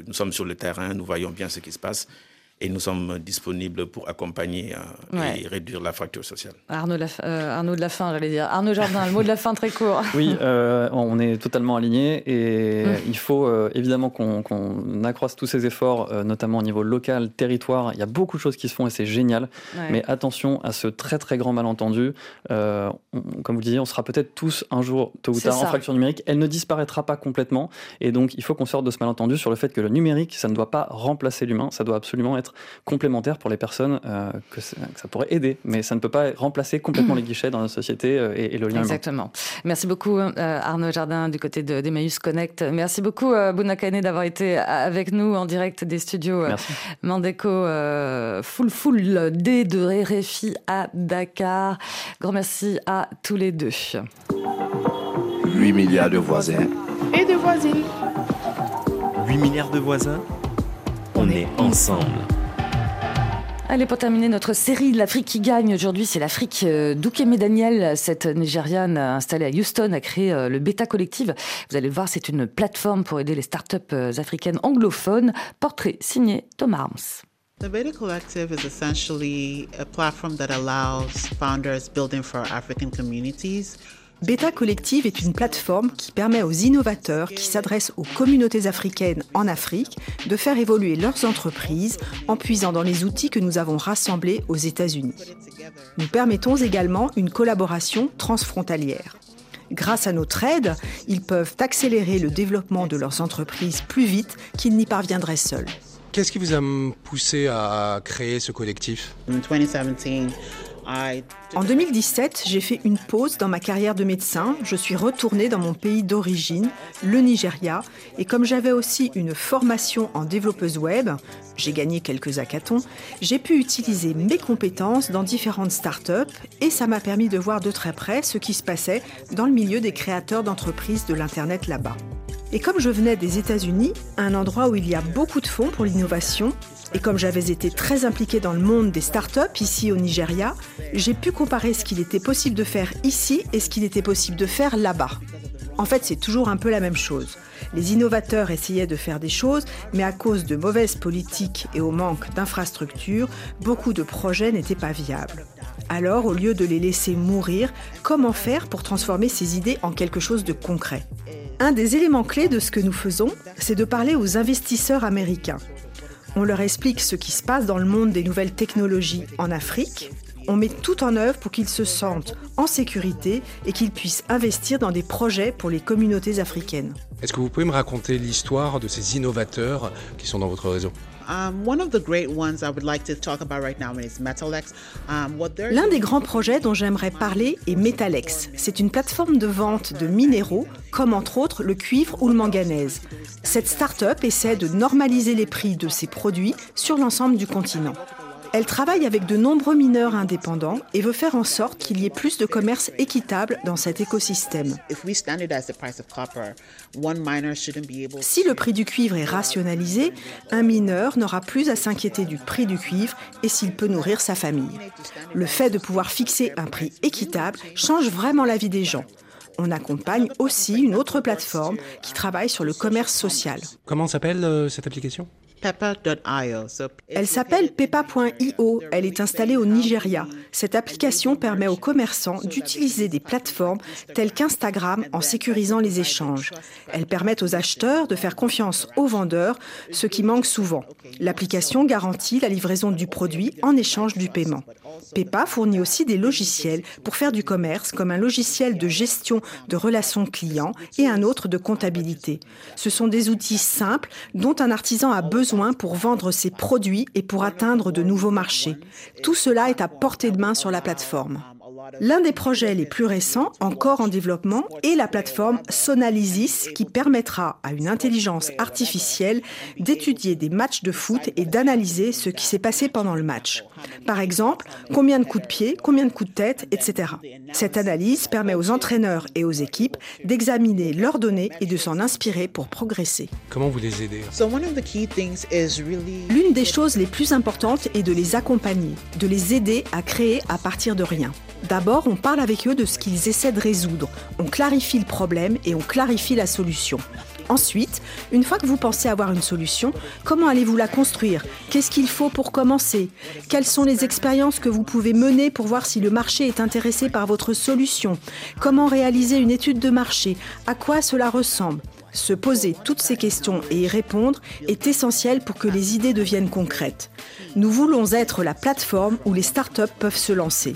nous sommes sur le terrain, nous voyons bien ce qui se passe et nous sommes disponibles pour accompagner euh, ouais. et réduire la fracture sociale. Arnaud, la, euh, Arnaud de la fin, j'allais dire. Arnaud Jardin, le mot de la fin très court. [LAUGHS] Oui, euh, on est totalement alignés et mmh. il faut euh, évidemment qu'on qu accroisse tous ces efforts, euh, notamment au niveau local, territoire. Il y a beaucoup de choses qui se font et c'est génial. Ouais. Mais attention à ce très très grand malentendu. On, comme vous le disiez, on sera peut-être tous un jour, tôt ou tard, en fracture numérique. Elle ne disparaîtra pas complètement et donc il faut qu'on sorte de ce malentendu sur le fait que le numérique, ça ne doit pas remplacer l'humain, ça doit absolument être complémentaire pour les personnes euh, que, que, ça pourrait aider, mais ça ne peut pas remplacer complètement [CLEARS THROAT] les guichets dans la société euh, et, et, le lien Exactement. Humain. Merci beaucoup euh, Arnaud Jardin du côté d'Emmaüs Connect. Merci beaucoup euh, Bounakane d'avoir été avec nous en direct des studios euh, Mandeco Full Full D de RFI à Dakar. Grand merci à tous les deux. 8 milliards de voisins et de voisines. 8 milliards de voisins, on est ensemble. Allez, pour terminer notre série de l'Afrique qui gagne aujourd'hui, c'est l'Afrique. Euh, Doukeme Daniel, cette Nigériane installée à Houston, a créé euh, le Beta Collective. Vous allez le voir, c'est une plateforme pour aider les startups euh, africaines anglophones. Portrait signé Thomas Arms. The Beta Collective is essentially a platform that allows founders building for African communities Beta Collective est une plateforme qui permet aux innovateurs qui s'adressent aux communautés africaines en Afrique de faire évoluer leurs entreprises en puisant dans les outils que nous avons rassemblés aux États-Unis. Nous permettons également une collaboration transfrontalière. Grâce à notre aide, ils peuvent accélérer le développement de leurs entreprises plus vite qu'ils n'y parviendraient seuls. Qu'est-ce qui vous a poussé à créer ce collectif? En 2017, j'ai fait une pause dans ma carrière de médecin. Je suis retournée dans mon pays d'origine, le Nigeria, et comme j'avais aussi une formation en développeuse web, j'ai gagné quelques hackathons, j'ai pu utiliser mes compétences dans différentes startups et ça m'a permis de voir de très près ce qui se passait dans le milieu des créateurs d'entreprises de l'Internet là-bas. Et comme je venais des États-Unis, un endroit où il y a beaucoup de fonds pour l'innovation, et comme j'avais été très impliquée dans le monde des startups ici au Nigeria, j'ai pu comparer ce qu'il était possible de faire ici et ce qu'il était possible de faire là-bas. En fait, c'est toujours un peu la même chose. Les innovateurs essayaient de faire des choses, mais à cause de mauvaises politiques et au manque d'infrastructures, beaucoup de projets n'étaient pas viables. Alors, au lieu de les laisser mourir, comment faire pour transformer ces idées en quelque chose de concret? Un des éléments clés de ce que nous faisons, c'est de parler aux investisseurs américains. On leur explique ce qui se passe dans le monde des nouvelles technologies en Afrique. On met tout en œuvre pour qu'ils se sentent en sécurité et qu'ils puissent investir dans des projets pour les communautés africaines. Est-ce que vous pouvez me raconter l'histoire de ces innovateurs qui sont dans votre réseau? L'un des grands projets dont j'aimerais parler est Metalex. C'est une plateforme de vente de minéraux, comme entre autres le cuivre ou le manganèse. Cette start-up essaie de normaliser les prix de ses produits sur l'ensemble du continent. Elle travaille avec de nombreux mineurs indépendants et veut faire en sorte qu'il y ait plus de commerce équitable dans cet écosystème. Si le prix du cuivre est rationalisé, un mineur n'aura plus à s'inquiéter du prix du cuivre et s'il peut nourrir sa famille. Le fait de pouvoir fixer un prix équitable change vraiment la vie des gens. On accompagne aussi une autre plateforme qui travaille sur le commerce social. Comment s'appelle euh, cette application? Elle s'appelle Peppa.io. Elle est installée au Nigeria. Cette application permet aux commerçants d'utiliser des plateformes telles qu'Instagram en sécurisant les échanges. Elle permet aux acheteurs de faire confiance aux vendeurs, ce qui manque souvent. L'application garantit la livraison du produit en échange du paiement. Peppa fournit aussi des logiciels pour faire du commerce, comme un logiciel de gestion de relations clients et un autre de comptabilité. Ce sont des outils simples dont un artisan a besoin pour vendre ses produits et pour atteindre de nouveaux marchés. Tout cela est à portée de main sur la plateforme. L'un des projets les plus récents, encore en développement, est la plateforme Sonalysis qui permettra à une intelligence artificielle d'étudier des matchs de foot et d'analyser ce qui s'est passé pendant le match. Par exemple, combien de coups de pied, combien de coups de tête, etc. Cette analyse permet aux entraîneurs et aux équipes d'examiner leurs données et de s'en inspirer pour progresser. Comment vous les aidez? L'une des choses les plus importantes est de les accompagner, de les aider à créer à partir de rien. D'abord, on parle avec eux de ce qu'ils essaient de résoudre. On clarifie le problème et on clarifie la solution. Ensuite, une fois que vous pensez avoir une solution, comment allez-vous la construire? Qu'est-ce qu'il faut pour commencer? Quelles sont les expériences que vous pouvez mener pour voir si le marché est intéressé par votre solution? Comment réaliser une étude de marché? À quoi cela ressemble? Se poser toutes ces questions et y répondre est essentiel pour que les idées deviennent concrètes. Nous voulons être la plateforme où les startups peuvent se lancer.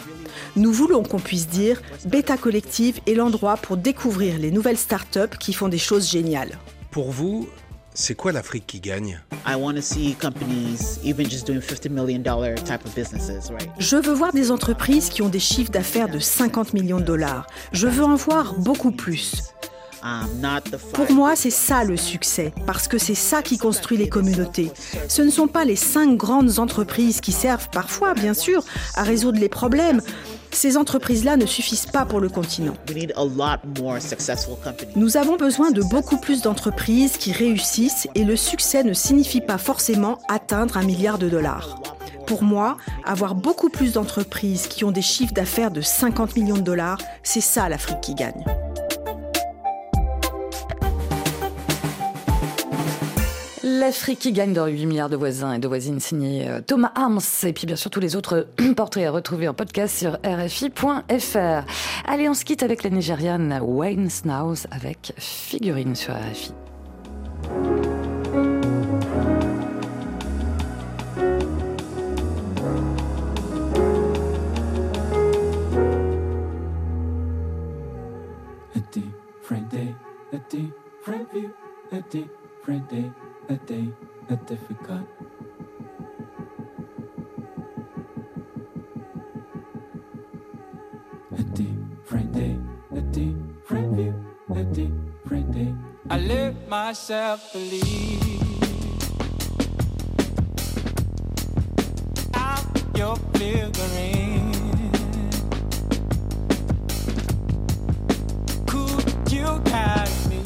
Nous voulons qu'on puisse dire Beta Collective est l'endroit pour découvrir les nouvelles startups qui font des choses géniales. Pour vous, c'est quoi l'Afrique qui gagne? Je veux voir des entreprises qui ont des chiffres d'affaires de 50 millions de dollars. Je veux en voir beaucoup plus. Pour moi, c'est ça le succès, parce que c'est ça qui construit les communautés. Ce ne sont pas les cinq grandes entreprises qui servent parfois, bien sûr, à résoudre les problèmes. Ces entreprises-là ne suffisent pas pour le continent. Nous avons besoin de beaucoup plus d'entreprises qui réussissent et le succès ne signifie pas forcément atteindre un milliard de dollars. Pour moi, avoir beaucoup plus d'entreprises qui ont des chiffres d'affaires de 50 millions de dollars, c'est ça l'Afrique qui gagne. L'Afrique qui gagne dans 8 milliards de voisins et de voisines signé euh, Thomas Arms et puis bien sûr tous les autres [CLEARS THROAT] portraits à retrouver en podcast sur rfi.fr. Allez, on se quitte avec la Nigériane Wayne Snows avec figurine sur RFI. a a a day that forgot. A different day, a different view, a different day. I let myself believe I'm your figurine. Could you carry me?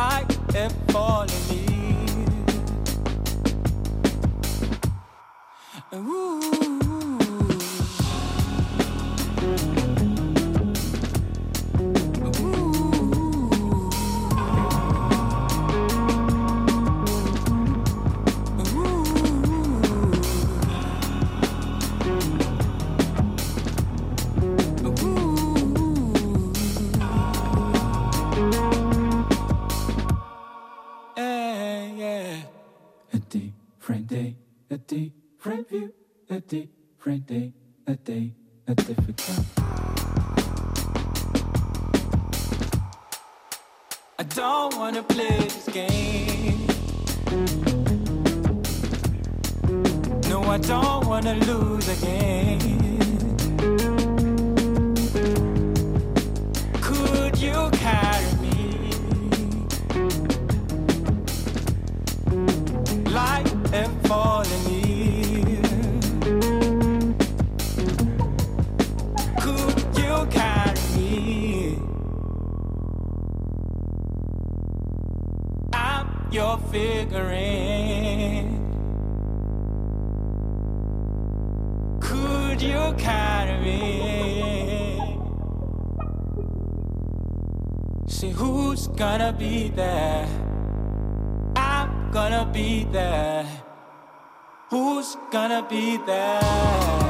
Like a falling leaf. Ooh. Gonna be there? I'm gonna be there. Who's gonna be there?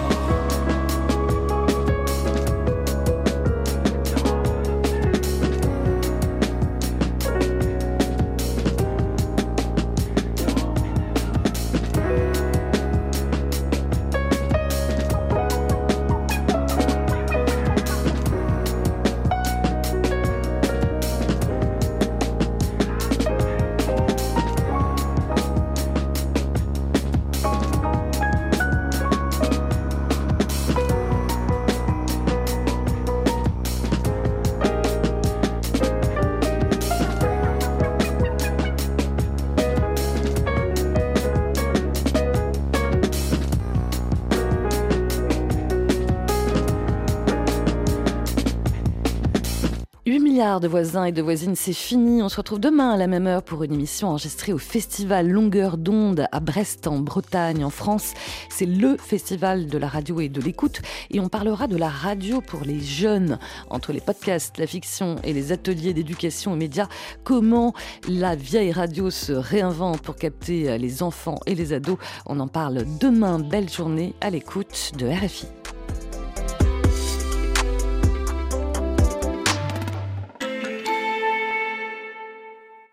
De voisins et de voisines, c'est fini. On se retrouve demain à la même heure pour une émission enregistrée au festival Longueur d'onde à Brest en Bretagne, en France. C'est le festival de la radio et de l'écoute et on parlera de la radio pour les jeunes. Entre les podcasts, la fiction et les ateliers d'éducation aux médias, comment la vieille radio se réinvente pour capter les enfants et les ados. On en parle demain. Belle journée à l'écoute de RFI.